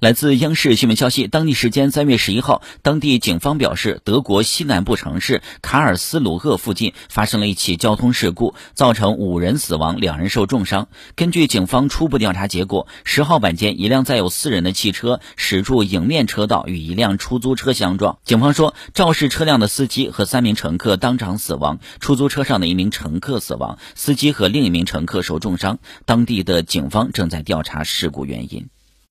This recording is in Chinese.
来自央视新闻消息，当地时间三月十一号，当地警方表示，德国西南部城市卡尔斯鲁厄附近发生了一起交通事故，造成五人死亡，两人受重伤。根据警方初步调查结果，十号晚间，一辆载有四人的汽车驶入迎面车道，与一辆出租车相撞。警方说，肇事车辆的司机和三名乘客当场死亡，出租车上的一名乘客死亡，司机和另一名乘客受重伤。当地的警方正在调查事故原因。